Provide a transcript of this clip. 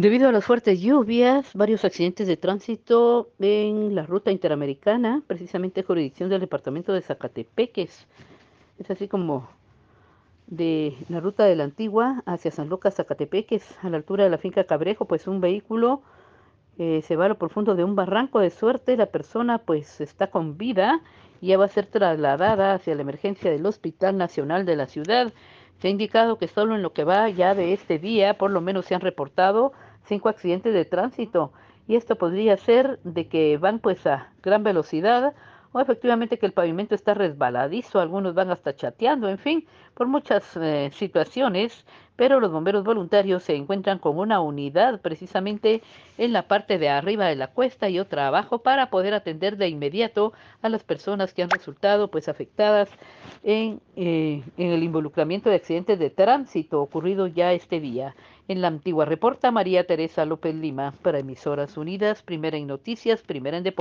Debido a las fuertes lluvias, varios accidentes de tránsito en la ruta interamericana, precisamente jurisdicción del departamento de Zacatepeques. Es así como de la ruta de la Antigua hacia San Lucas, Zacatepeques, a la altura de la finca Cabrejo, pues un vehículo eh, se va a lo profundo de un barranco de suerte, la persona pues está con vida y ya va a ser trasladada hacia la emergencia del Hospital Nacional de la ciudad. Se ha indicado que solo en lo que va ya de este día, por lo menos se han reportado cinco accidentes de tránsito y esto podría ser de que van pues a gran velocidad o efectivamente que el pavimento está resbaladizo, algunos van hasta chateando, en fin, por muchas eh, situaciones, pero los bomberos voluntarios se encuentran con una unidad precisamente en la parte de arriba de la cuesta y otra abajo para poder atender de inmediato a las personas que han resultado pues afectadas en, eh, en el involucramiento de accidentes de tránsito ocurrido ya este día. En la antigua reporta María Teresa López Lima para Emisoras Unidas, primera en noticias, primera en deportes.